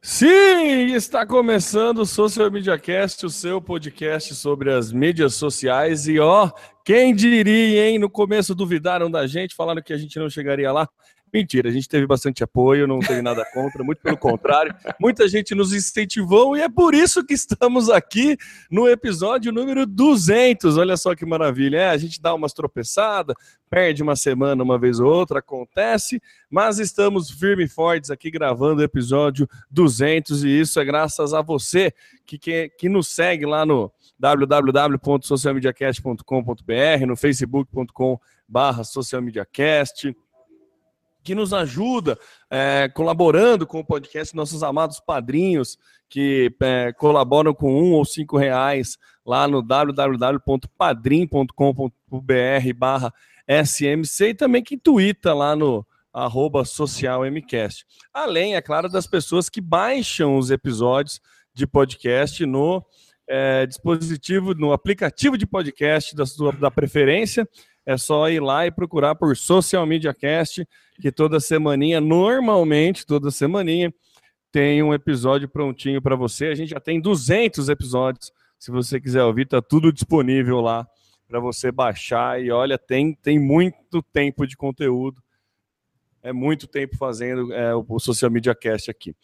Sim, está começando o Social Media Cast, o seu podcast sobre as mídias sociais. E ó, quem diria, hein? No começo duvidaram da gente, falaram que a gente não chegaria lá. Mentira, a gente teve bastante apoio, não teve nada contra, muito pelo contrário. Muita gente nos incentivou e é por isso que estamos aqui no episódio número 200. Olha só que maravilha. É, a gente dá umas tropeçadas, perde uma semana uma vez ou outra, acontece, mas estamos firmes e fortes aqui gravando o episódio 200 e isso é graças a você que, que, que nos segue lá no www.socialmediacast.com.br, no facebook.com barra socialmediacast, que nos ajuda é, colaborando com o podcast, nossos amados padrinhos que é, colaboram com um ou cinco reais lá no www.padrim.com.br barra SMC e também que twitta lá no arroba socialmcast. Além, é claro, das pessoas que baixam os episódios de podcast no é, dispositivo, no aplicativo de podcast da sua da preferência é só ir lá e procurar por Social Media Cast, que toda semaninha, normalmente, toda semaninha, tem um episódio prontinho para você. A gente já tem 200 episódios. Se você quiser ouvir, tá tudo disponível lá para você baixar. E olha, tem, tem muito tempo de conteúdo. É muito tempo fazendo é, o Social Media Cast aqui.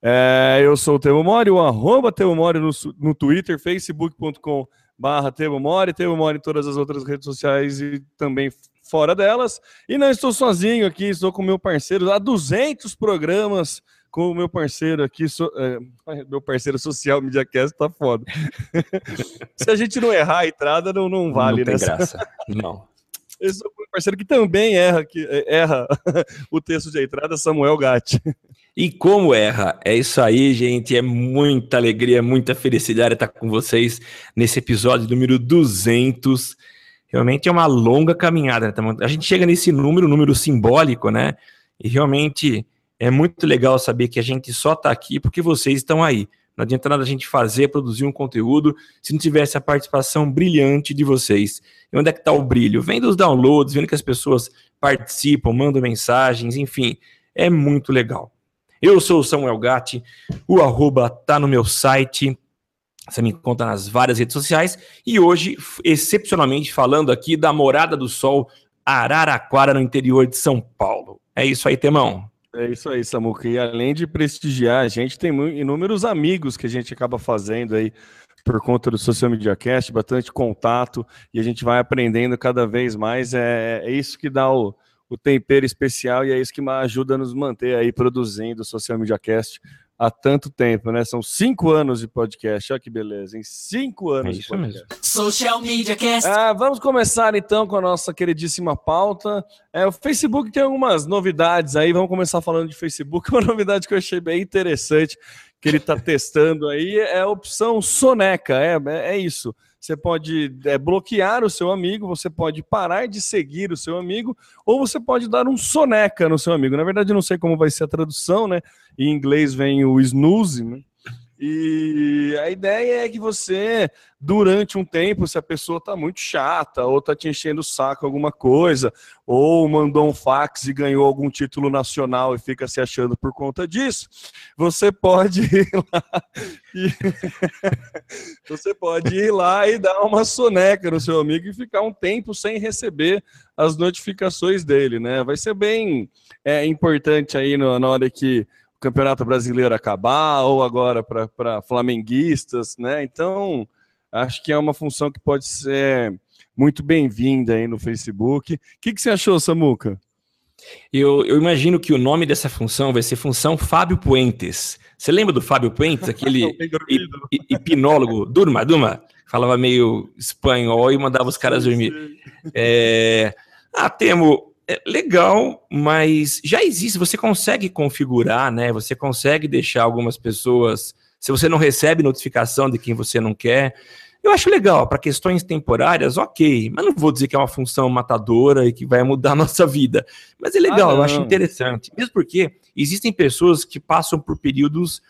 É, eu sou o Temo Mori, o arroba Temo Mori no, no Twitter, facebook.com.br barra Temo Mori, Temo Mori em todas as outras redes sociais e também fora delas. E não estou sozinho aqui, estou com meu parceiro há 200 programas com o meu parceiro aqui, so, é, meu parceiro social, MediaCast, tá foda. Se a gente não errar a entrada, não, não vale, não tem graça, não. Eu sou um parceiro que também erra, que, erra o texto de entrada, Samuel Gatti. E como erra? É isso aí, gente. É muita alegria, muita felicidade estar com vocês nesse episódio número 200. Realmente é uma longa caminhada. Né? A gente chega nesse número, número simbólico, né? E realmente é muito legal saber que a gente só está aqui porque vocês estão aí. Não adianta nada a gente fazer, produzir um conteúdo se não tivesse a participação brilhante de vocês. E onde é que está o brilho? Vem dos downloads, vendo que as pessoas participam, mandam mensagens, enfim, é muito legal. Eu sou o Samuel Gatti, o arroba tá no meu site, você me encontra nas várias redes sociais e hoje, excepcionalmente, falando aqui da Morada do Sol, Araraquara, no interior de São Paulo. É isso aí, Temão. É isso aí, Samuca. E além de prestigiar, a gente tem inúmeros amigos que a gente acaba fazendo aí por conta do Social Media Cast, bastante contato, e a gente vai aprendendo cada vez mais. É, é isso que dá o, o tempero especial e é isso que ajuda a nos manter aí produzindo o Social Media Cast há tanto tempo, né? São cinco anos de podcast, olha que beleza, em cinco anos é de podcast. Mesmo. Social Media Cast. Ah, vamos começar então com a nossa queridíssima pauta. É, o Facebook tem algumas novidades aí, vamos começar falando de Facebook. Uma novidade que eu achei bem interessante que ele está testando aí é a opção Soneca, é, é isso você pode é, bloquear o seu amigo, você pode parar de seguir o seu amigo, ou você pode dar um soneca no seu amigo. Na verdade, não sei como vai ser a tradução, né? Em inglês vem o snooze, né? E a ideia é que você, durante um tempo, se a pessoa está muito chata, ou está te enchendo o saco alguma coisa, ou mandou um fax e ganhou algum título nacional e fica se achando por conta disso, você pode ir lá e você pode ir lá e dar uma soneca no seu amigo e ficar um tempo sem receber as notificações dele, né? Vai ser bem é, importante aí na hora que Campeonato Brasileiro acabar, ou agora para flamenguistas, né? Então, acho que é uma função que pode ser muito bem-vinda aí no Facebook. O que, que você achou, Samuca? Eu, eu, imagino que o nome dessa função vai ser função Fábio Puentes. Você lembra do Fábio Puentes, aquele hipnólogo? Durma, durma. Falava meio espanhol e mandava os caras dormir. É... Ah, Temo, é legal, mas já existe, você consegue configurar, né? Você consegue deixar algumas pessoas, se você não recebe notificação de quem você não quer. Eu acho legal, para questões temporárias, ok, mas não vou dizer que é uma função matadora e que vai mudar a nossa vida. Mas é legal, ah, eu acho interessante. Mesmo porque existem pessoas que passam por períodos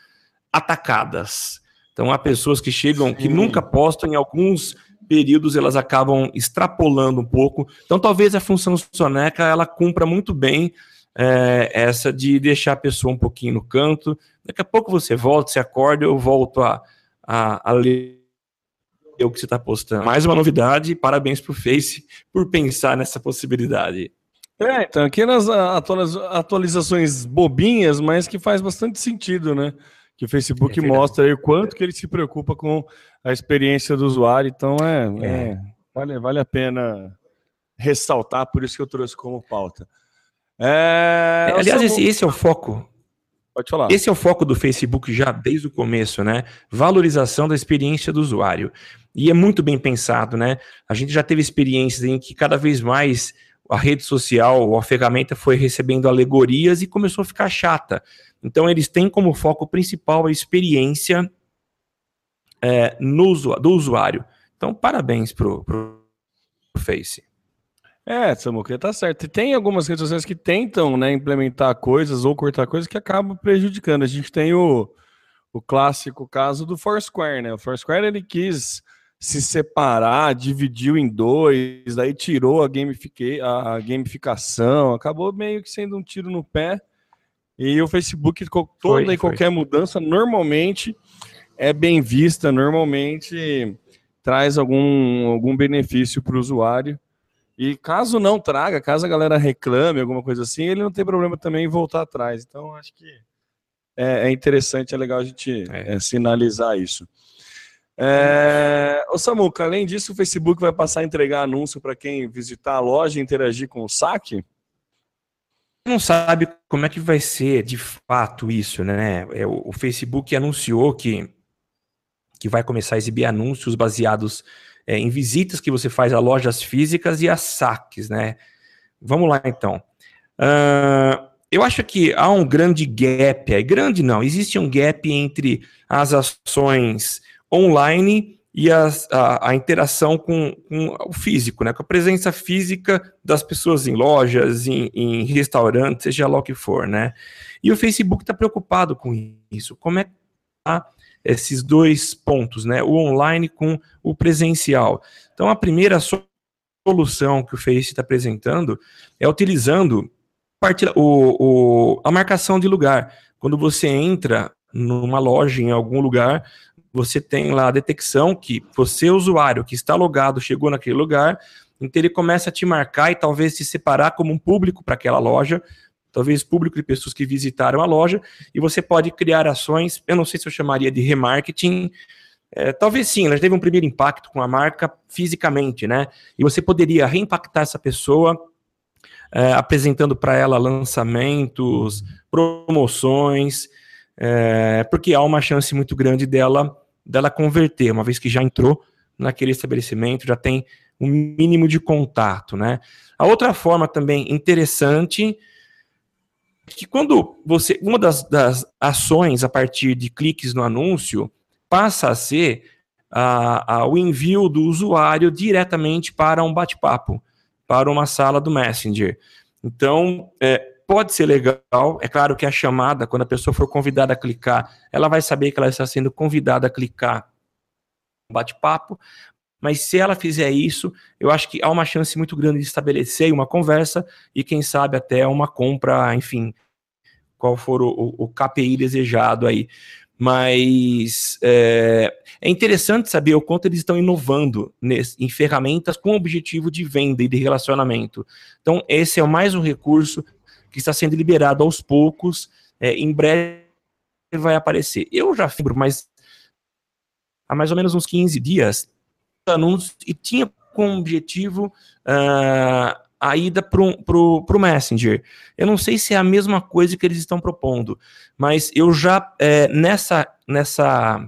atacadas. Então há pessoas que chegam, Sim. que nunca postam em alguns períodos elas acabam extrapolando um pouco. Então, talvez a função soneca ela cumpra muito bem é, essa de deixar a pessoa um pouquinho no canto. Daqui a pouco você volta, você acorda, eu volto a, a, a ler o que você está postando. Mais uma novidade, parabéns para o Face por pensar nessa possibilidade. É, então, aqui nas atualizações bobinhas, mas que faz bastante sentido, né? Que o Facebook é mostra aí o quanto que ele se preocupa com a experiência do usuário, então é, é. é vale, vale a pena ressaltar, por isso que eu trouxe como pauta. É, Aliás, esse, esse, é o foco. Pode falar. Esse é o foco do Facebook já desde o começo, né? Valorização da experiência do usuário. E é muito bem pensado, né? A gente já teve experiências em que cada vez mais a rede social, a ferramenta foi recebendo alegorias e começou a ficar chata. Então, eles têm como foco principal a experiência é, no, do usuário. Então, parabéns pro, pro Face. É, Samuca, tá certo. E tem algumas redes sociais que tentam né, implementar coisas ou cortar coisas que acabam prejudicando. A gente tem o, o clássico caso do Foursquare, né? O Foursquare ele quis se separar, dividiu em dois, daí tirou a, gamifica a gamificação, acabou meio que sendo um tiro no pé. E o Facebook, toda foi, e qualquer foi. mudança, normalmente é bem vista, normalmente traz algum, algum benefício para o usuário. E caso não traga, caso a galera reclame, alguma coisa assim, ele não tem problema também em voltar atrás. Então, acho que é, é interessante, é legal a gente é. É, sinalizar isso. É... Ô Samuca, além disso, o Facebook vai passar a entregar anúncio para quem visitar a loja e interagir com o saque? Não sabe como é que vai ser de fato isso, né? É, o Facebook anunciou que, que vai começar a exibir anúncios baseados é, em visitas que você faz a lojas físicas e a saques, né? Vamos lá então. Uh, eu acho que há um grande gap, é grande não, existe um gap entre as ações online e a, a, interação com, com, o físico, né? com a presença física das pessoas em lojas, em, em restaurantes, seja lá o que for. Né? E o Facebook está preocupado com isso. Como é que tá esses dois pontos, né? O online com o presencial. Então, a primeira solução que o Face está apresentando é utilizando o, o, a marcação de lugar. Quando você entra numa loja em algum lugar, você tem lá a detecção que você, usuário que está logado, chegou naquele lugar, então ele começa a te marcar e talvez te separar como um público para aquela loja, talvez público de pessoas que visitaram a loja, e você pode criar ações, eu não sei se eu chamaria de remarketing, é, talvez sim, ela teve um primeiro impacto com a marca fisicamente, né? E você poderia reimpactar essa pessoa, é, apresentando para ela lançamentos, promoções, é, porque há uma chance muito grande dela, dela converter, uma vez que já entrou naquele estabelecimento, já tem um mínimo de contato, né? A outra forma também interessante que quando você. Uma das, das ações a partir de cliques no anúncio passa a ser a, a, o envio do usuário diretamente para um bate-papo, para uma sala do Messenger. Então, é, pode ser legal. É claro que a chamada, quando a pessoa for convidada a clicar, ela vai saber que ela está sendo convidada a clicar no bate-papo, mas se ela fizer isso, eu acho que há uma chance muito grande de estabelecer uma conversa e, quem sabe, até uma compra, enfim, qual for o, o, o KPI desejado aí. Mas é, é, interessante saber o quanto eles estão inovando nesse, em ferramentas com objetivo de venda e de relacionamento. Então, esse é mais um recurso que está sendo liberado aos poucos. É, em breve vai aparecer. Eu já fibro, mas há mais ou menos uns 15 dias, anúncios e tinha como objetivo uh, a ida para o Messenger. Eu não sei se é a mesma coisa que eles estão propondo, mas eu já, é, nessa, nessa,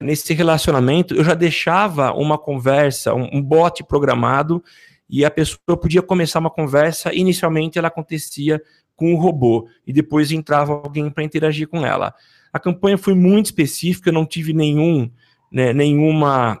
nesse relacionamento, eu já deixava uma conversa, um, um bot programado, e a pessoa podia começar uma conversa, inicialmente ela acontecia com o robô, e depois entrava alguém para interagir com ela. A campanha foi muito específica, eu não tive nenhum, né, nenhuma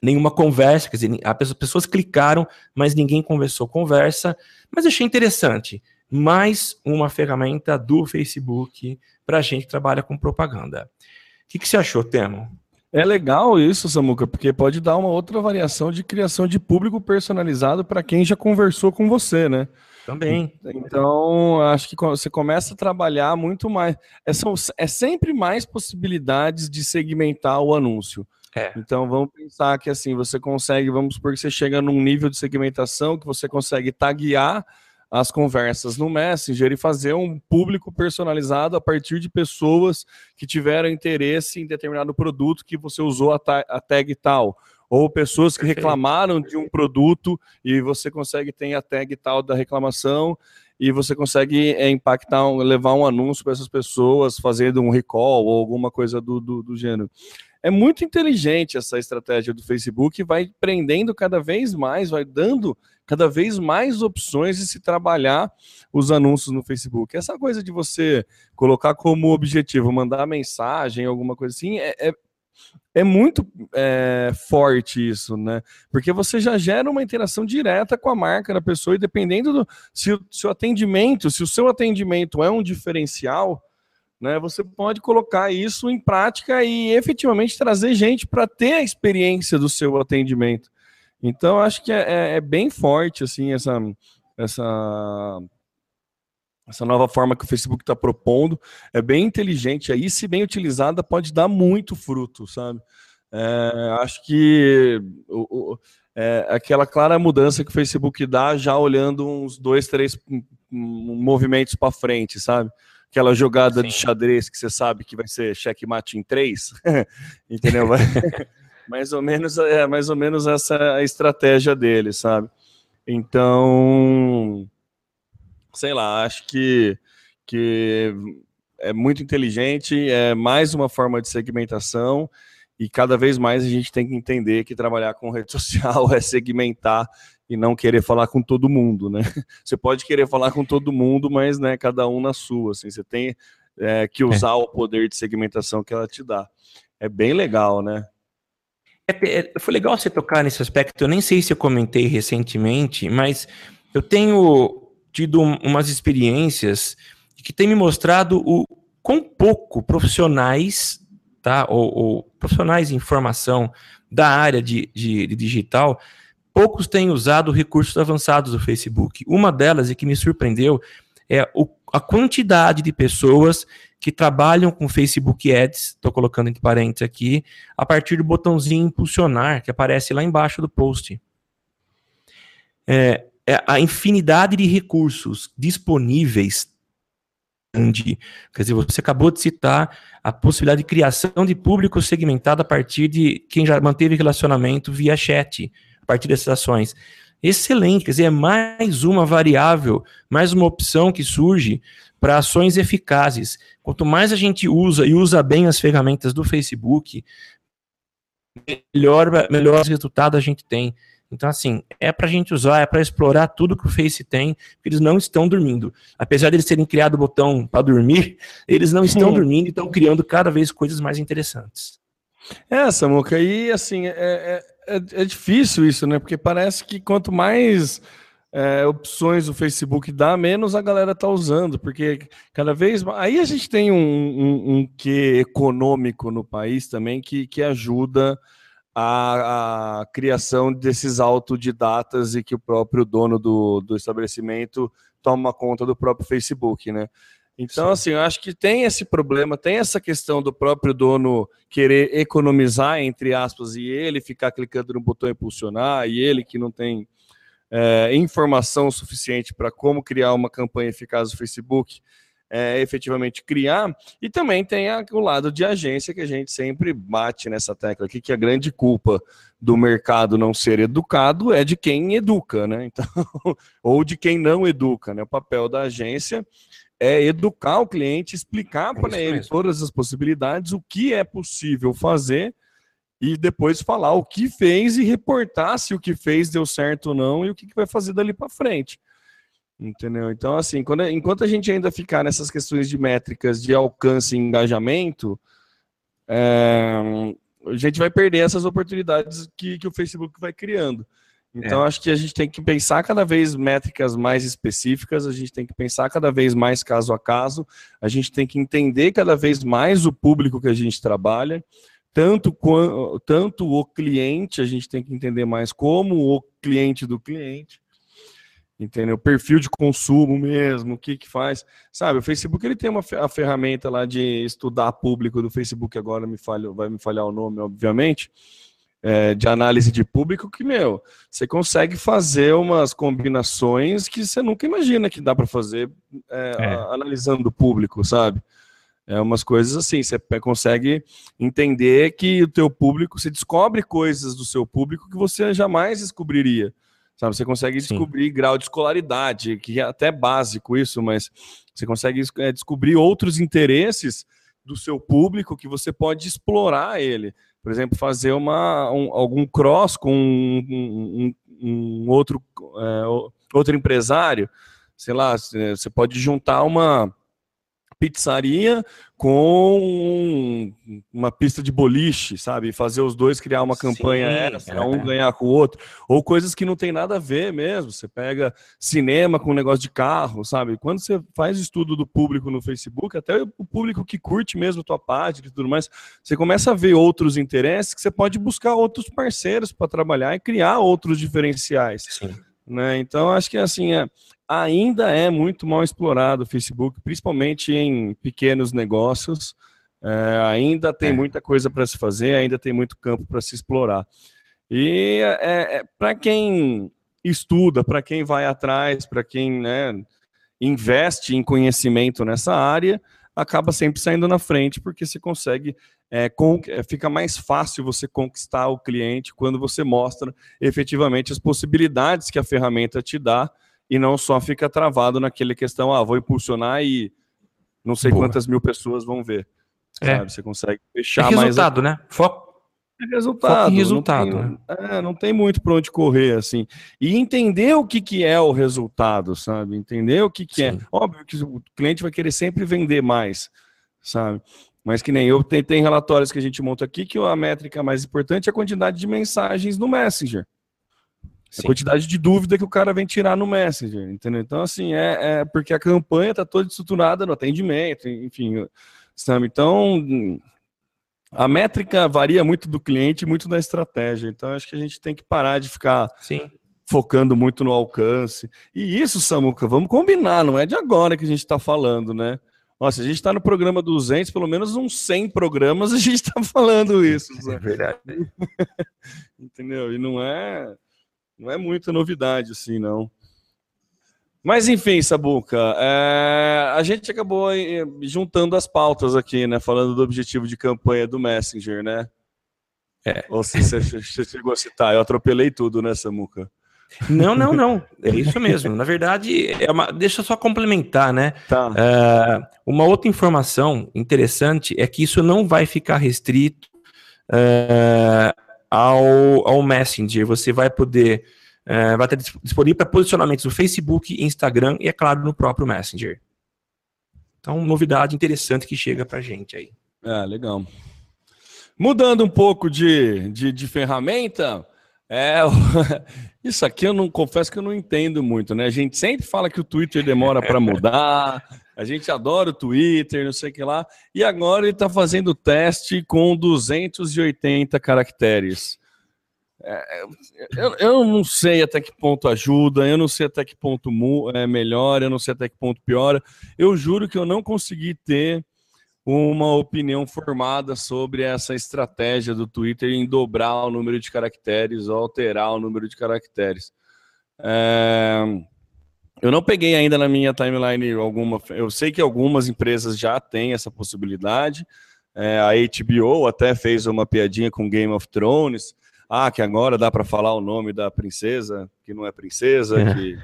nenhuma conversa, quer dizer, as pessoas clicaram, mas ninguém conversou conversa, mas achei interessante. Mais uma ferramenta do Facebook para a gente que trabalha com propaganda. O que, que você achou, Temo? É legal isso, Samuca, porque pode dar uma outra variação de criação de público personalizado para quem já conversou com você, né? Também. Então, acho que você começa a trabalhar muito mais. É, são, é sempre mais possibilidades de segmentar o anúncio. É. Então, vamos pensar que assim, você consegue, vamos supor que você chega num nível de segmentação que você consegue taguear as conversas no Messenger e fazer um público personalizado a partir de pessoas que tiveram interesse em determinado produto que você usou a, ta a tag tal. Ou pessoas que reclamaram de um produto e você consegue ter a tag tal da reclamação e você consegue é, impactar, levar um anúncio para essas pessoas, fazendo um recall ou alguma coisa do, do, do gênero. É muito inteligente essa estratégia do Facebook, vai prendendo cada vez mais, vai dando cada vez mais opções de se trabalhar os anúncios no Facebook. Essa coisa de você colocar como objetivo mandar mensagem, alguma coisa assim, é, é, é muito é, forte isso, né? Porque você já gera uma interação direta com a marca da pessoa e dependendo do se o seu atendimento, se o seu atendimento é um diferencial, né? Você pode colocar isso em prática e efetivamente trazer gente para ter a experiência do seu atendimento. Então, acho que é, é, é bem forte, assim, essa, essa, essa nova forma que o Facebook está propondo. É bem inteligente. Aí, se bem utilizada, pode dar muito fruto, sabe? É, acho que o, o, é, aquela clara mudança que o Facebook dá, já olhando uns dois, três movimentos para frente, sabe? Aquela jogada Sim. de xadrez que você sabe que vai ser checkmate em três, entendeu? mais ou menos é mais ou menos essa a estratégia dele, sabe? Então, sei lá, acho que que é muito inteligente, é mais uma forma de segmentação e cada vez mais a gente tem que entender que trabalhar com rede social é segmentar e não querer falar com todo mundo, né? Você pode querer falar com todo mundo, mas né, cada um na sua, assim, você tem é, que usar é. o poder de segmentação que ela te dá. É bem legal, né? É, é, foi legal você tocar nesse aspecto. Eu nem sei se eu comentei recentemente, mas eu tenho tido umas experiências que têm me mostrado o quão pouco profissionais, tá, ou, ou profissionais em informação da área de, de, de digital, poucos têm usado recursos avançados do Facebook. Uma delas, e que me surpreendeu, é o, a quantidade de pessoas que trabalham com Facebook Ads, estou colocando entre parênteses aqui, a partir do botãozinho impulsionar, que aparece lá embaixo do post. É, é a infinidade de recursos disponíveis Quer dizer, você acabou de citar a possibilidade de criação de público segmentado a partir de quem já manteve relacionamento via chat, partir dessas ações. Excelente, quer dizer, é mais uma variável, mais uma opção que surge para ações eficazes. Quanto mais a gente usa e usa bem as ferramentas do Facebook, melhor, melhores resultados a gente tem. Então, assim, é para a gente usar, é para explorar tudo que o Face tem, porque eles não estão dormindo. Apesar de eles terem criado o botão para dormir, eles não estão dormindo e estão criando cada vez coisas mais interessantes. É, Samuca, e assim, é, é, é, é difícil isso, né? Porque parece que quanto mais é, opções o Facebook dá, menos a galera tá usando, porque cada vez. Aí a gente tem um, um, um que econômico no país também que, que ajuda a, a, criação desses autodidatas e que o próprio dono do, do estabelecimento toma conta do próprio Facebook, né? Então, Sim. assim, eu acho que tem esse problema, tem essa questão do próprio dono querer economizar, entre aspas, e ele ficar clicando no botão impulsionar, e ele que não tem é, informação suficiente para como criar uma campanha eficaz no Facebook, é, efetivamente criar. E também tem a, o lado de agência que a gente sempre bate nessa tecla aqui, que a grande culpa do mercado não ser educado é de quem educa, né? Então, ou de quem não educa, né? O papel da agência é educar o cliente, explicar é para ele mesmo. todas as possibilidades, o que é possível fazer e depois falar o que fez e reportar se o que fez deu certo ou não e o que, vai fazer dali para frente. Entendeu? Então, assim, quando, enquanto a gente ainda ficar nessas questões de métricas de alcance e engajamento, é, a gente vai perder essas oportunidades que, que o Facebook vai criando. Então, é. acho que a gente tem que pensar cada vez métricas mais específicas, a gente tem que pensar cada vez mais caso a caso, a gente tem que entender cada vez mais o público que a gente trabalha, tanto, tanto o cliente, a gente tem que entender mais como o cliente do cliente. entendeu? Perfil de consumo mesmo, o que que faz, sabe? O Facebook ele tem uma a ferramenta lá de estudar público do Facebook agora me falha, vai me falhar o nome, obviamente, é, de análise de público que meu, você consegue fazer umas combinações que você nunca imagina que dá para fazer é, é. analisando o público, sabe? É umas coisas assim, você consegue entender que o teu público, você descobre coisas do seu público que você jamais descobriria. Sabe, você consegue descobrir Sim. grau de escolaridade, que é até básico isso, mas você consegue é, descobrir outros interesses do seu público que você pode explorar ele. Por exemplo, fazer uma, um, algum cross com um, um, um outro, é, outro empresário. Sei lá, você pode juntar uma pizzaria com uma pista de boliche, sabe? Fazer os dois criar uma campanha essa, é. um ganhar com o outro. Ou coisas que não tem nada a ver mesmo. Você pega cinema com um negócio de carro, sabe? Quando você faz estudo do público no Facebook, até o público que curte mesmo tua página e tudo mais, você começa a ver outros interesses que você pode buscar outros parceiros para trabalhar e criar outros diferenciais. Sim. Né? Então, acho que assim, é, ainda é muito mal explorado o Facebook, principalmente em pequenos negócios. É, ainda tem é. muita coisa para se fazer, ainda tem muito campo para se explorar. E é, é para quem estuda, para quem vai atrás, para quem né, investe em conhecimento nessa área, acaba sempre saindo na frente, porque você consegue, é, com, é, fica mais fácil você conquistar o cliente quando você mostra efetivamente as possibilidades que a ferramenta te dá e não só fica travado naquele questão, ah, vou impulsionar e não sei Boa. quantas mil pessoas vão ver. É. Sabe? Você consegue fechar é resultado, mais. Resultado, né? Foco. É resultado. Foco resultado. Não tem, é, não tem muito para onde correr, assim. E entender o que, que é o resultado, sabe? Entender o que, que é. Óbvio que o cliente vai querer sempre vender mais, sabe? Mas que nem eu, tem, tem relatórios que a gente monta aqui que a métrica mais importante é a quantidade de mensagens no Messenger. Sim. A quantidade de dúvida que o cara vem tirar no Messenger, entendeu? Então, assim, é, é porque a campanha está toda estruturada no atendimento, enfim, sabe? Então, a métrica varia muito do cliente, muito da estratégia. Então, acho que a gente tem que parar de ficar Sim. focando muito no alcance. E isso, Samuca, vamos combinar, não é de agora que a gente está falando, né? Nossa, a gente está no programa 200, pelo menos uns 100 programas a gente está falando isso. Sabe? É verdade. Entendeu? E não é não é muita novidade assim, não. Mas enfim, Sabuca, é, a gente acabou juntando as pautas aqui, né? Falando do objetivo de campanha do Messenger, né? É. Ou se você chegou a citar, eu atropelei tudo, né, Samuca? Não, não, não. É isso mesmo. Na verdade, é uma... deixa eu só complementar, né? Tá. Uh, uma outra informação interessante é que isso não vai ficar restrito uh, ao, ao Messenger. Você vai poder, é, vai ter disponível para posicionamentos no Facebook, Instagram e, é claro, no próprio Messenger. Então, novidade interessante que chega para gente aí. É, legal. Mudando um pouco de, de, de ferramenta, é, isso aqui eu não confesso que eu não entendo muito, né? A gente sempre fala que o Twitter demora para mudar, a gente adora o Twitter, não sei o que lá. E agora ele está fazendo teste com 280 caracteres. É, eu, eu, não sei até que ponto ajuda, eu não sei até que ponto é, melhora, eu não sei até que ponto piora. Eu juro que eu não consegui ter uma opinião formada sobre essa estratégia do Twitter em dobrar o número de caracteres ou alterar o número de caracteres. É... Eu não peguei ainda na minha timeline alguma. Eu sei que algumas empresas já têm essa possibilidade. É, a HBO até fez uma piadinha com Game of Thrones. Ah, que agora dá para falar o nome da princesa, que não é princesa. É. Que...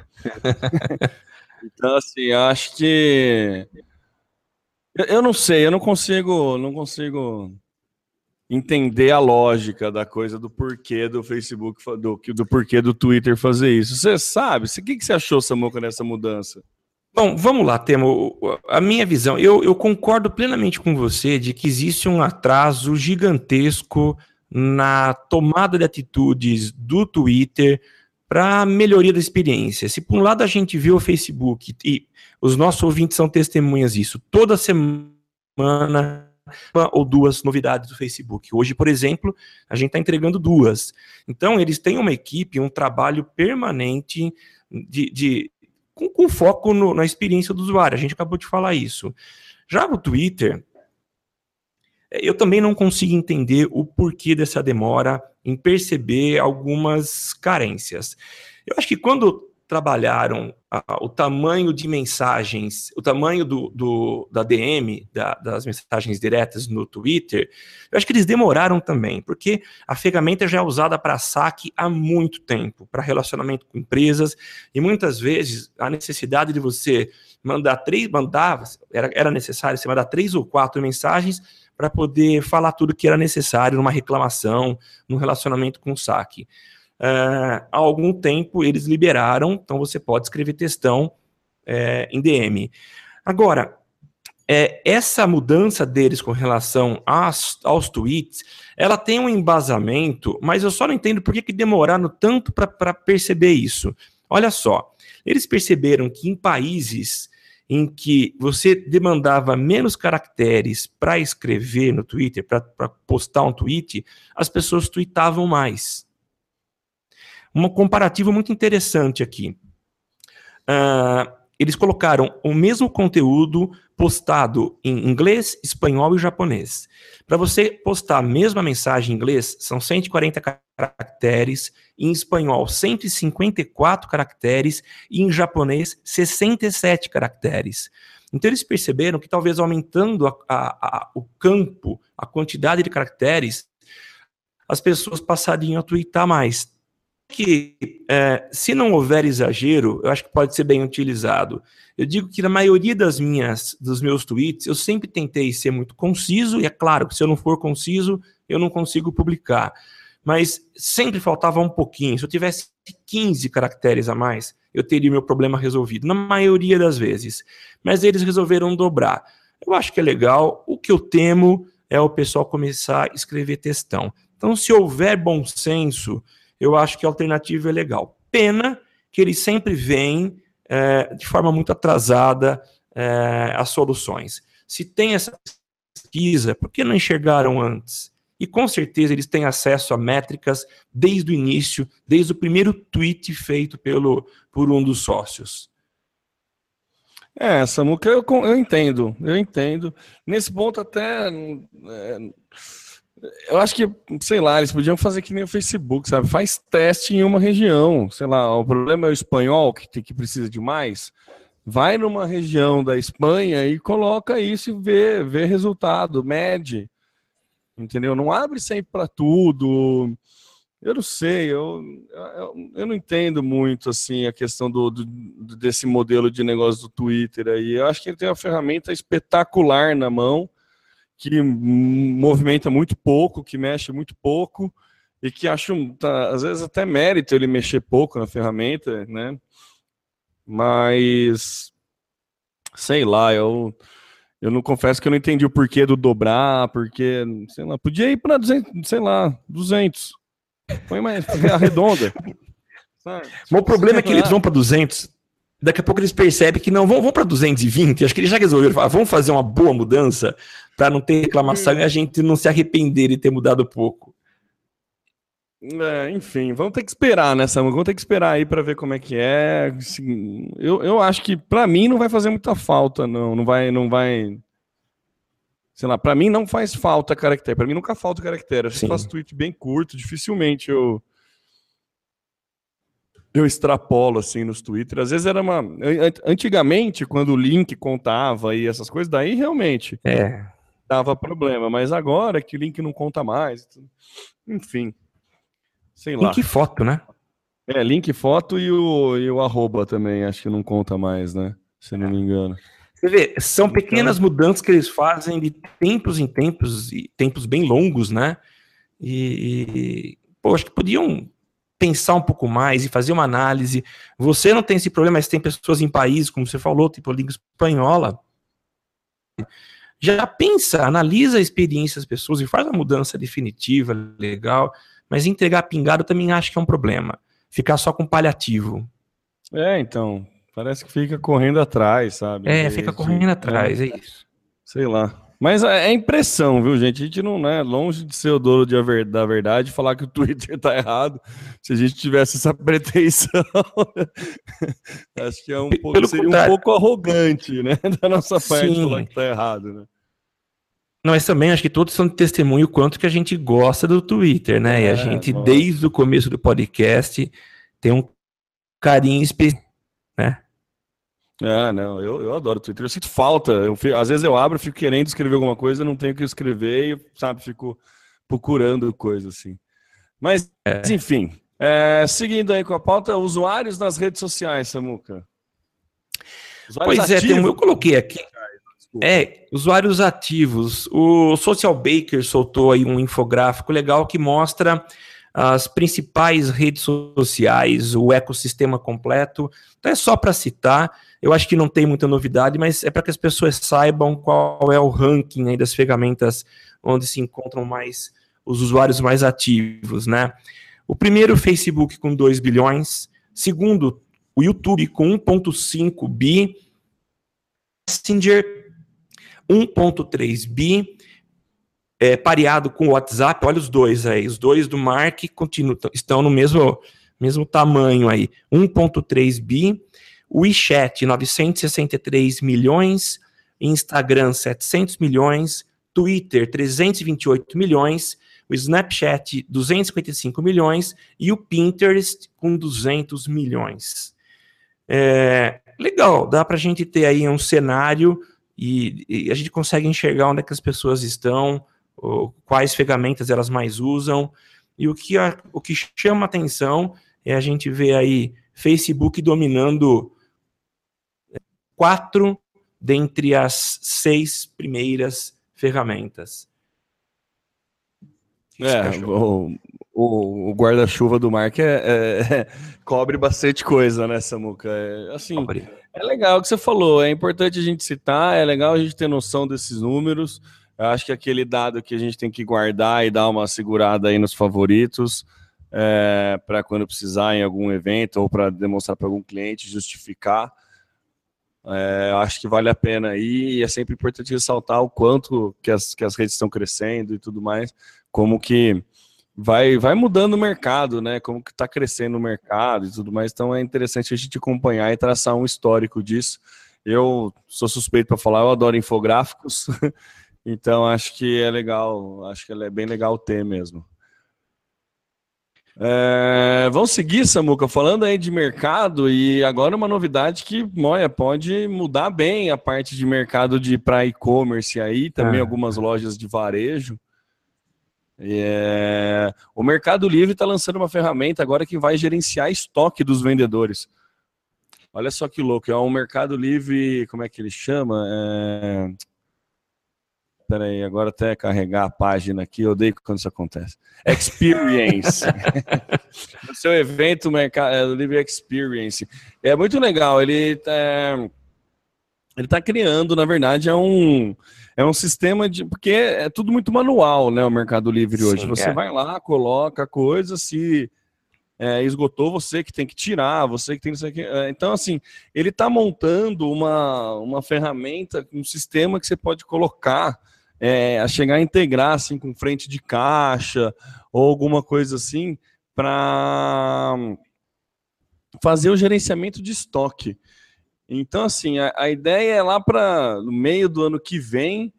então, assim, acho que. Eu, eu não sei, eu não consigo, não consigo entender a lógica da coisa do porquê do Facebook, do, do porquê do Twitter fazer isso. Você sabe? O que, que você achou, Samuca, nessa mudança? Bom, vamos lá, Temo. A minha visão, eu, eu concordo plenamente com você de que existe um atraso gigantesco na tomada de atitudes do Twitter para melhoria da experiência. Se por um lado a gente vê o Facebook, e os nossos ouvintes são testemunhas disso, toda semana uma ou duas novidades do Facebook. Hoje, por exemplo, a gente está entregando duas. Então, eles têm uma equipe, um trabalho permanente de, de com, com, foco no, na experiência do usuário. A gente acabou de falar isso. Já o Twitter, eu também não consigo entender o porquê dessa demora em perceber algumas carências. Eu acho que quando trabalharam o tamanho de mensagens, o tamanho do, do da DM, da, das mensagens diretas no Twitter, eu acho que eles demoraram também, porque a ferramenta já é usada para saque há muito tempo, para relacionamento com empresas, e muitas vezes a necessidade de você mandar três, mandava, era, era necessário você mandar três ou quatro mensagens para poder falar tudo que era necessário numa reclamação, num relacionamento com o saque. Uh, há algum tempo eles liberaram, então você pode escrever textão é, em DM. Agora, é, essa mudança deles com relação às, aos tweets, ela tem um embasamento, mas eu só não entendo por que, que demoraram tanto para perceber isso. Olha só, eles perceberam que em países em que você demandava menos caracteres para escrever no Twitter, para postar um tweet, as pessoas tweetavam mais. Um comparativo muito interessante aqui. Uh, eles colocaram o mesmo conteúdo postado em inglês, espanhol e japonês. Para você postar a mesma mensagem em inglês, são 140 caracteres, em espanhol 154 caracteres e em japonês 67 caracteres. Então eles perceberam que talvez aumentando a, a, a, o campo, a quantidade de caracteres, as pessoas passariam a twittar mais que, é, se não houver exagero, eu acho que pode ser bem utilizado. Eu digo que na maioria das minhas, dos meus tweets, eu sempre tentei ser muito conciso, e é claro que se eu não for conciso, eu não consigo publicar. Mas sempre faltava um pouquinho. Se eu tivesse 15 caracteres a mais, eu teria meu problema resolvido, na maioria das vezes. Mas eles resolveram dobrar. Eu acho que é legal. O que eu temo é o pessoal começar a escrever textão. Então, se houver bom senso, eu acho que a alternativa é legal. Pena que eles sempre vêm é, de forma muito atrasada é, as soluções. Se tem essa pesquisa, por que não enxergaram antes? E com certeza eles têm acesso a métricas desde o início, desde o primeiro tweet feito pelo, por um dos sócios. É, Samuca, eu, eu entendo, eu entendo. Nesse ponto até. É, eu acho que, sei lá, eles podiam fazer que nem o Facebook, sabe? Faz teste em uma região. Sei lá, o problema é o espanhol, que, tem, que precisa de mais. Vai numa região da Espanha e coloca isso e vê, vê resultado, mede. Entendeu? Não abre sempre para tudo. Eu não sei, eu, eu, eu, não entendo muito assim a questão do, do, desse modelo de negócio do Twitter aí. Eu acho que ele tem uma ferramenta espetacular na mão que movimenta muito pouco, que mexe muito pouco e que acho, tá, às vezes, até mérito ele mexer pouco na ferramenta, né? Mas, sei lá, eu, eu não confesso que eu não entendi o porquê do dobrar, porque, sei lá, podia ir para 200, sei lá, 200. Põe mais arredonda. Mas o problema é que eles vão para 200 daqui a pouco eles percebem que não, vão, vão para 220, acho que eles já resolveram, falar, vamos fazer uma boa mudança para não ter reclamação hum. e a gente não se arrepender de ter mudado pouco. É, enfim, vamos ter que esperar, né, Samu? Vamos ter que esperar aí para ver como é que é. Eu, eu acho que para mim não vai fazer muita falta, não. Não vai, não vai. Sei lá, para mim não faz falta caractere. Para mim nunca falta caractere. Eu faço tweet bem curto, dificilmente eu eu extrapolo assim nos Twitter. Às vezes era uma. Antigamente, quando o link contava e essas coisas, daí realmente é. Dava problema. Mas agora que o link não conta mais. Enfim. Sei lá. Link foto, né? É, link foto e o, e o arroba também, acho que não conta mais, né? Se não me engano. Você vê, são então pequenas então... mudanças que eles fazem de tempos em tempos, e tempos bem longos, né? E, e pô, acho que podiam pensar um pouco mais e fazer uma análise. Você não tem esse problema, mas tem pessoas em países, como você falou, tipo a língua espanhola. Já pensa, analisa a experiência das pessoas e faz uma mudança definitiva, legal. Mas entregar pingado também acho que é um problema. Ficar só com paliativo. É, então. Parece que fica correndo atrás, sabe? É, fica correndo atrás, é, é isso. Sei lá. Mas é, é impressão, viu, gente? A gente não é longe de ser o dono de ver, da verdade falar que o Twitter tá errado. Se a gente tivesse essa pretensão, acho que é um pouco, seria um pouco arrogante, né? Da nossa parte Sim. falar que tá errado, né? Mas também acho que todos são de testemunho quanto que a gente gosta do Twitter, né? É, e a é, gente, desde o começo do podcast, tem um carinho especial, né? Ah, não, eu, eu adoro o Twitter. Eu sinto falta. Eu, às vezes eu abro, fico querendo escrever alguma coisa, não tenho o que escrever e, sabe, fico procurando coisa assim. Mas, é. enfim, é, seguindo aí com a pauta, usuários nas redes sociais, Samuca. Usuários pois ativos. é, tem, eu coloquei aqui. É, usuários ativos. O Social Baker soltou aí um infográfico legal que mostra as principais redes sociais, o ecossistema completo. Então é só para citar. Eu acho que não tem muita novidade, mas é para que as pessoas saibam qual é o ranking aí das ferramentas onde se encontram mais os usuários mais ativos, né? O primeiro, Facebook com 2 bilhões. Segundo, o YouTube com 1.5 bi. Messenger 1.3 bi. É, pareado com o WhatsApp, olha os dois aí, os dois do Mark continuam, estão no mesmo, mesmo tamanho aí, 1.3 bi. WeChat, 963 milhões, Instagram, 700 milhões, Twitter, 328 milhões, o Snapchat, 255 milhões e o Pinterest com 200 milhões. É, legal, dá para a gente ter aí um cenário e, e, a gente consegue enxergar onde é que as pessoas estão, quais ferramentas elas mais usam, e o que, a, o que chama atenção é a gente ver aí Facebook dominando quatro dentre as seis primeiras ferramentas. É, o, o, o guarda-chuva do Mark é, é, cobre bastante coisa, né, Samuca? É, assim, cobre. É legal o que você falou, é importante a gente citar, é legal a gente ter noção desses números. Eu acho que aquele dado que a gente tem que guardar e dar uma segurada aí nos favoritos, é, para quando precisar em algum evento ou para demonstrar para algum cliente, justificar. É, acho que vale a pena e é sempre importante ressaltar o quanto que as, que as redes estão crescendo e tudo mais, como que vai, vai mudando o mercado, né? Como que está crescendo o mercado e tudo mais. Então é interessante a gente acompanhar e traçar um histórico disso. Eu sou suspeito para falar, eu adoro infográficos, então acho que é legal, acho que é bem legal ter mesmo. É, vamos seguir, Samuca, falando aí de mercado e agora uma novidade que, olha, pode mudar bem a parte de mercado de para e-commerce aí, também é. algumas lojas de varejo. É, o Mercado Livre está lançando uma ferramenta agora que vai gerenciar estoque dos vendedores. Olha só que louco, é um Mercado Livre, como é que ele chama? É... Espera aí, agora até carregar a página aqui, eu odeio quando isso acontece. Experience. no seu evento, Mercado é, Livre Experience. É muito legal, ele tá, ele tá criando, na verdade, é um, é um sistema de. Porque é tudo muito manual, né? O Mercado Livre Sim, hoje. Você é. vai lá, coloca coisa, se é, esgotou, você que tem que tirar, você que tem que. É, então, assim, ele está montando uma, uma ferramenta, um sistema que você pode colocar é, a chegar a integrar assim com frente de caixa ou alguma coisa assim para fazer o gerenciamento de estoque. Então, assim, a, a ideia é lá para no meio do ano que vem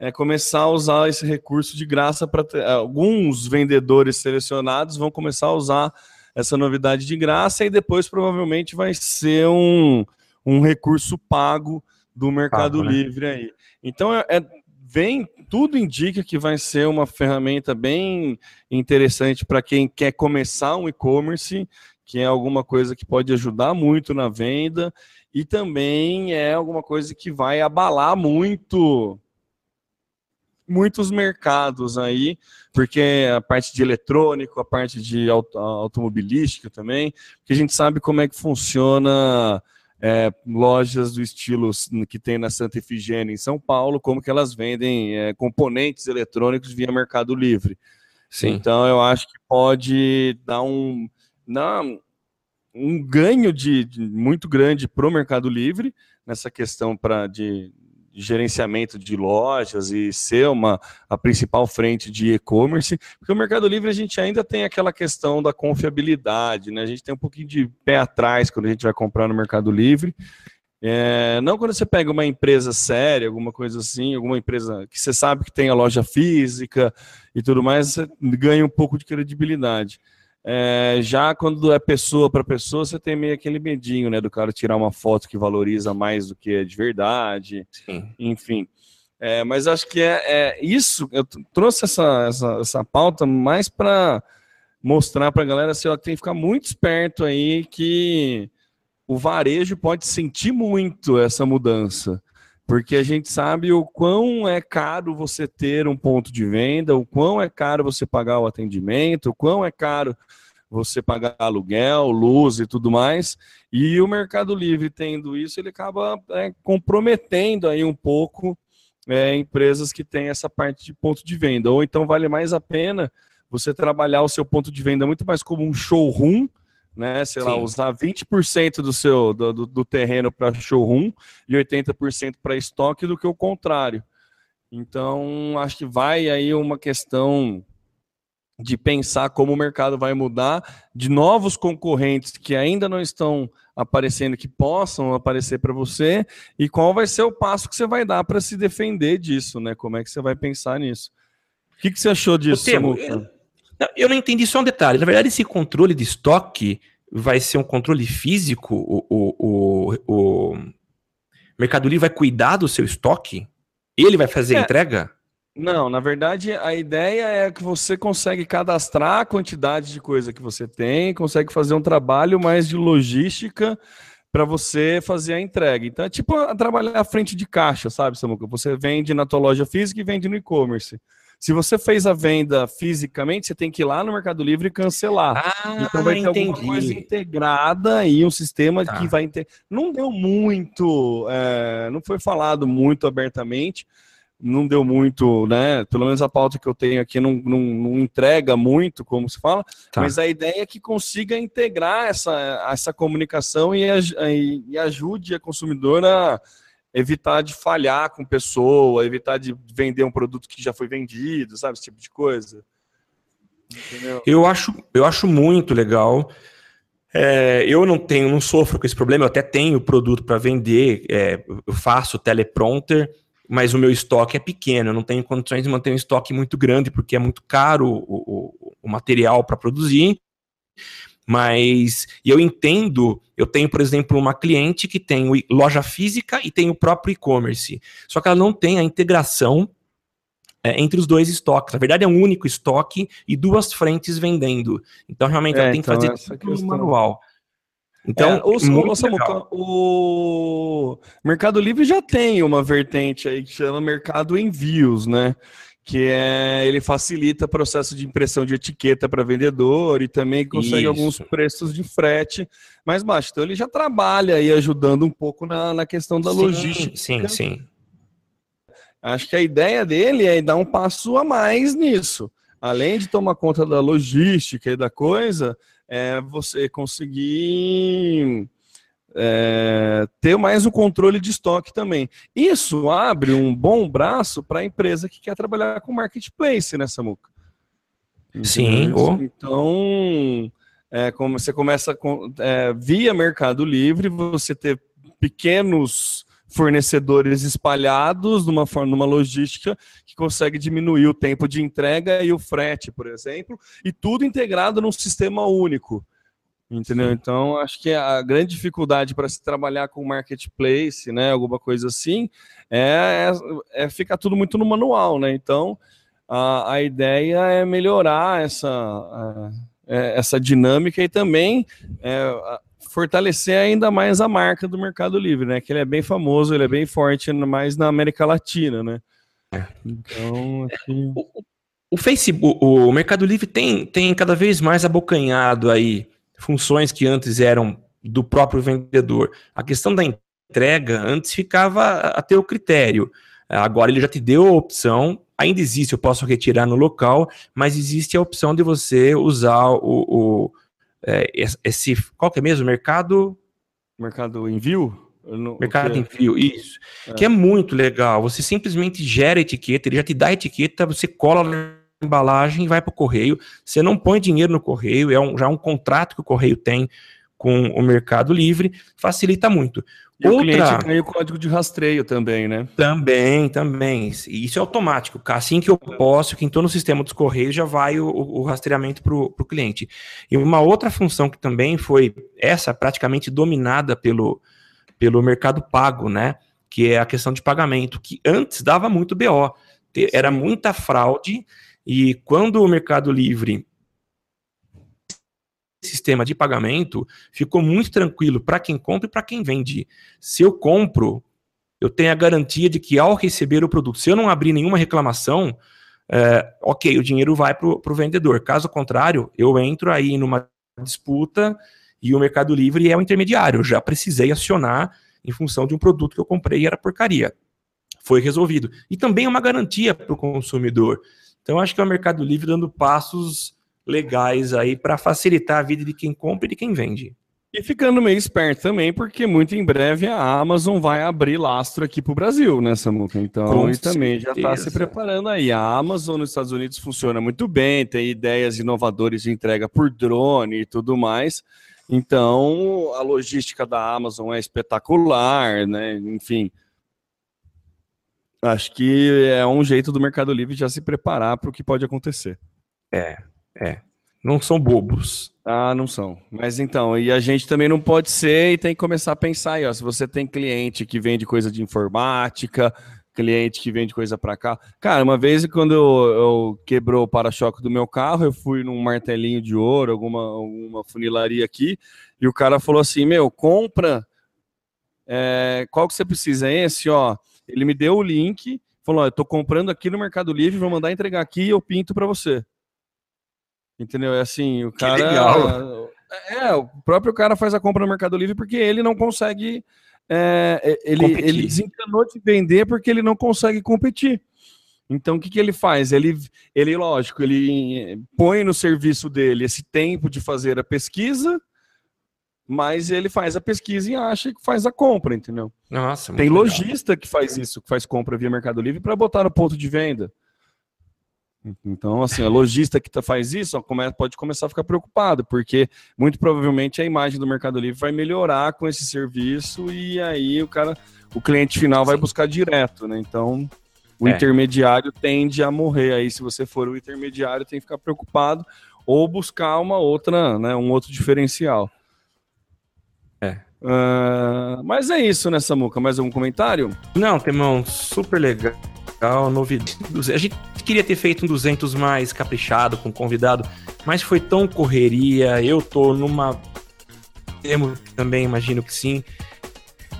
é começar a usar esse recurso de graça para alguns vendedores selecionados vão começar a usar essa novidade de graça e depois provavelmente vai ser um, um recurso pago do Mercado pago, né? Livre aí. Então é, é vem, tudo indica que vai ser uma ferramenta bem interessante para quem quer começar um e-commerce, que é alguma coisa que pode ajudar muito na venda e também é alguma coisa que vai abalar muito muitos mercados aí, porque a parte de eletrônico, a parte de automobilística também, porque a gente sabe como é que funciona é, lojas do estilo que tem na Santa Efigênia em São Paulo, como que elas vendem é, componentes eletrônicos via Mercado Livre. Sim. Então eu acho que pode dar um, dar um ganho de, de muito grande para o Mercado Livre nessa questão para de, gerenciamento de lojas e ser uma a principal frente de e-commerce, porque o Mercado Livre a gente ainda tem aquela questão da confiabilidade, né? A gente tem um pouquinho de pé atrás quando a gente vai comprar no Mercado Livre. É, não quando você pega uma empresa séria, alguma coisa assim, alguma empresa que você sabe que tem a loja física e tudo mais, você ganha um pouco de credibilidade. É, já quando é pessoa para pessoa, você tem meio aquele medinho, né, do cara tirar uma foto que valoriza mais do que é de verdade, Sim. enfim. É, mas acho que é, é, isso. Eu trouxe essa, essa, essa pauta mais para mostrar para a galera assim, ó, que tem que ficar muito esperto aí que o varejo pode sentir muito essa mudança porque a gente sabe o quão é caro você ter um ponto de venda, o quão é caro você pagar o atendimento, o quão é caro você pagar aluguel, luz e tudo mais. E o Mercado Livre tendo isso, ele acaba é, comprometendo aí um pouco é, empresas que têm essa parte de ponto de venda. Ou então vale mais a pena você trabalhar o seu ponto de venda muito mais como um showroom né? Sei Sim. lá, usar 20% do seu do, do, do terreno para showroom e 80% para estoque do que o contrário. Então, acho que vai aí uma questão de pensar como o mercado vai mudar, de novos concorrentes que ainda não estão aparecendo, que possam aparecer para você, e qual vai ser o passo que você vai dar para se defender disso, né? Como é que você vai pensar nisso? O que, que você achou disso, Samuca? Eu não entendi só um detalhe. Na verdade, esse controle de estoque vai ser um controle físico? O, o, o, o Mercado Livre vai cuidar do seu estoque? Ele vai fazer é. a entrega? Não, na verdade, a ideia é que você consegue cadastrar a quantidade de coisa que você tem, consegue fazer um trabalho mais de logística para você fazer a entrega. Então é tipo trabalhar à frente de caixa, sabe, Samuca? Você vende na tua loja física e vende no e-commerce. Se você fez a venda fisicamente, você tem que ir lá no Mercado Livre e cancelar. Ah, então vai ter entendi. alguma coisa integrada e um sistema tá. que vai ter. Não deu muito, é, não foi falado muito abertamente, não deu muito, né? Pelo menos a pauta que eu tenho aqui não, não, não entrega muito, como se fala, tá. mas a ideia é que consiga integrar essa, essa comunicação e, e ajude a consumidora evitar de falhar com pessoa, evitar de vender um produto que já foi vendido, sabe? Esse tipo de coisa. Entendeu? Eu acho, eu acho muito legal. É, eu não tenho, não sofro com esse problema, eu até tenho produto para vender, é, eu faço teleprompter, mas o meu estoque é pequeno, eu não tenho condições de manter um estoque muito grande, porque é muito caro o, o, o material para produzir. Mas eu entendo, eu tenho, por exemplo, uma cliente que tem loja física e tem o próprio e-commerce. Só que ela não tem a integração é, entre os dois estoques. Na verdade, é um único estoque e duas frentes vendendo. Então, realmente, é, ela tem então, que fazer tudo no manual. Então, é, o Mercado Livre já tem uma vertente aí que chama Mercado Envios, né? Que é ele facilita o processo de impressão de etiqueta para vendedor e também consegue Isso. alguns preços de frete mais baixos. Então ele já trabalha aí ajudando um pouco na, na questão da sim, logística. Sim, sim. Acho que a ideia dele é dar um passo a mais nisso. Além de tomar conta da logística e da coisa, é você conseguir é, ter mais o controle de estoque também. Isso abre um bom braço para a empresa que quer trabalhar com marketplace, né, Samuca? Sim. Então, é, como você começa com, é, via Mercado Livre, você ter pequenos fornecedores espalhados numa forma, numa logística que consegue diminuir o tempo de entrega e o frete, por exemplo, e tudo integrado num sistema único. Entendeu? Sim. Então, acho que a grande dificuldade para se trabalhar com marketplace, né, alguma coisa assim, é, é, é ficar tudo muito no manual, né? Então, a, a ideia é melhorar essa, a, é, essa dinâmica e também é, fortalecer ainda mais a marca do Mercado Livre, né? Que ele é bem famoso, ele é bem forte, mais na América Latina, né? É. Então, assim... o, o Facebook, o Mercado Livre tem, tem cada vez mais abocanhado aí funções que antes eram do próprio vendedor. A questão da entrega antes ficava a teu critério. Agora ele já te deu a opção, ainda existe, eu posso retirar no local, mas existe a opção de você usar o, o é, esse, qual que é mesmo? Mercado... Mercado envio? No, mercado de envio, isso. É. Que é muito legal. Você simplesmente gera a etiqueta, ele já te dá a etiqueta, você cola embalagem e vai para o correio. Você não põe dinheiro no correio, é um, já um contrato que o correio tem com o Mercado Livre, facilita muito. E Outra... o cliente ganha o código de rastreio também, né? Também, também. Isso é automático. Assim que eu posso, que entrou no sistema dos Correios, já vai o, o rastreamento para o cliente. E uma outra função que também foi essa praticamente dominada pelo, pelo mercado pago, né? Que é a questão de pagamento, que antes dava muito BO. Era muita fraude, e quando o Mercado Livre sistema de pagamento ficou muito tranquilo para quem compra e para quem vende. Se eu compro, eu tenho a garantia de que ao receber o produto, se eu não abrir nenhuma reclamação, é, ok, o dinheiro vai para o vendedor. Caso contrário, eu entro aí numa disputa e o Mercado Livre é o intermediário. Eu já precisei acionar em função de um produto que eu comprei e era porcaria. Foi resolvido. E também é uma garantia para o consumidor. Então, acho que é o Mercado Livre dando passos legais aí para facilitar a vida de quem compra e de quem vende. E ficando meio esperto também, porque muito em breve a Amazon vai abrir lastro aqui para o Brasil, né, Samuca? Então, e também já está se preparando aí. A Amazon nos Estados Unidos funciona muito bem, tem ideias inovadoras de entrega por drone e tudo mais. Então, a logística da Amazon é espetacular, né? Enfim, acho que é um jeito do Mercado Livre já se preparar para o que pode acontecer. É, é. Não são bobos. Ah, não são. Mas então, e a gente também não pode ser e tem que começar a pensar aí, ó. Se você tem cliente que vende coisa de informática, cliente que vende coisa para cá. Cara, uma vez quando eu, eu quebrou o para-choque do meu carro, eu fui num martelinho de ouro, alguma, alguma funilaria aqui, e o cara falou assim: Meu, compra. É, qual que você precisa? É esse, ó. Ele me deu o link, falou: Eu tô comprando aqui no Mercado Livre, vou mandar entregar aqui e eu pinto para você. Entendeu? É assim, o cara. Que legal. É, é, o próprio cara faz a compra no Mercado Livre porque ele não consegue. É, é ele, ele desencanou de vender porque ele não consegue competir. Então, o que, que ele faz? Ele, ele, lógico, ele põe no serviço dele esse tempo de fazer a pesquisa, mas ele faz a pesquisa e acha que faz a compra, entendeu? Nossa, Tem lojista que faz isso, que faz compra via Mercado Livre para botar no ponto de venda. Então, assim, a lojista que tá, faz isso ó, pode começar a ficar preocupado, porque muito provavelmente a imagem do Mercado Livre vai melhorar com esse serviço e aí o cara, o cliente final vai buscar direto, né? Então, o é. intermediário tende a morrer. Aí, se você for o intermediário, tem que ficar preocupado ou buscar uma outra, né, um outro diferencial. É. Uh, mas é isso, né, Samuca? Mais algum comentário? Não, tem um super legal legal, novidade. A gente queria ter feito um 200 mais caprichado com convidado, mas foi tão correria. Eu tô numa. Temo também, imagino que sim.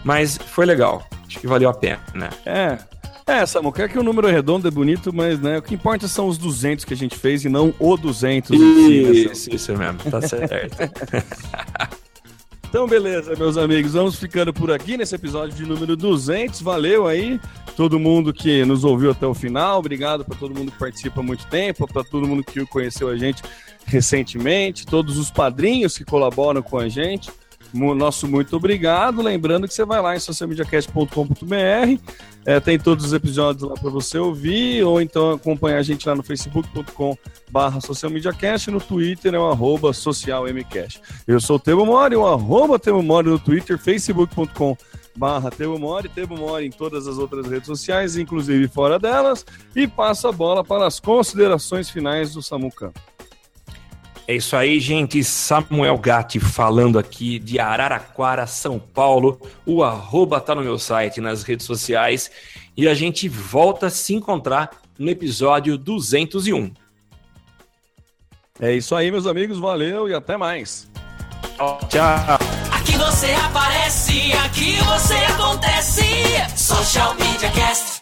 Mas foi legal. Acho que valeu a pena, né? É. É, Samuca, é que o número é redondo é bonito, mas né, o que importa são os 200 que a gente fez e não o 200. Isso, si, né, isso mesmo, tá certo. Então, beleza, meus amigos, vamos ficando por aqui nesse episódio de número 200. Valeu aí, todo mundo que nos ouviu até o final. Obrigado para todo mundo que participa há muito tempo, para todo mundo que conheceu a gente recentemente, todos os padrinhos que colaboram com a gente. Nosso muito obrigado. Lembrando que você vai lá em socialmediacast.com.br, é, tem todos os episódios lá para você ouvir, ou então acompanhar a gente lá no facebook.com/barra socialmediacast, no Twitter é o arroba socialmcast. Eu sou o Temo Mori, o arroba Temo Mori no Twitter, facebook.com barra Temo Mori, Temo Mori em todas as outras redes sociais, inclusive fora delas, e passo a bola para as considerações finais do Samuca. É isso aí, gente. Samuel Gatti falando aqui de Araraquara, São Paulo. O arroba tá no meu site, nas redes sociais. E a gente volta a se encontrar no episódio 201. É isso aí, meus amigos. Valeu e até mais. Tchau. Aqui você aparece, aqui você acontece. Social Media Cast.